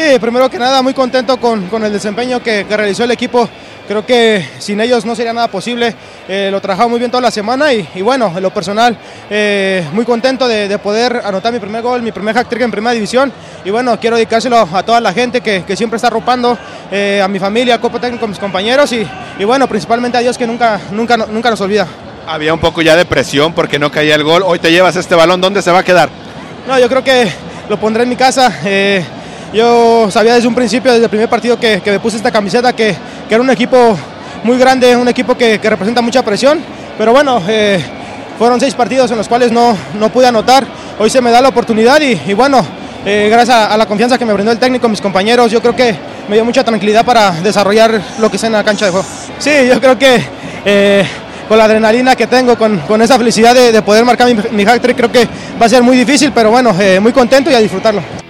Sí, primero que nada, muy contento con, con el desempeño que, que, realizó el equipo. Creo que sin ellos no sería nada posible. Eh, lo trabajaba muy bien toda la semana y, y bueno, en lo personal, eh, muy contento de, de, poder anotar mi primer gol, mi primer hat-trick en primera división. Y bueno, quiero dedicárselo a toda la gente que, que siempre está arropando, eh, a mi familia, al cuerpo técnico, a mis compañeros y, y, bueno, principalmente a Dios que nunca, nunca, nunca nos olvida. Había un poco ya de presión porque no caía el gol. Hoy te llevas este balón, ¿dónde se va a quedar? No, yo creo que lo pondré en mi casa. Yo sabía desde un principio, desde el primer partido que, que me puse esta camiseta, que, que, era un equipo muy grande, un equipo que, que representa mucha presión. Pero bueno, eh, fueron seis partidos en los cuales no, no pude anotar. Hoy se me da la oportunidad y, bueno, eh, gracias a, la confianza que me brindó el técnico, mis compañeros, yo creo que me dio mucha tranquilidad para desarrollar lo que es en la cancha de juego. Sí, yo creo que eh, con la adrenalina que tengo, con, con esa felicidad de, de, poder marcar mi, mi hat-trick, creo que va a ser muy difícil, pero bueno, muy contento y a disfrutarlo.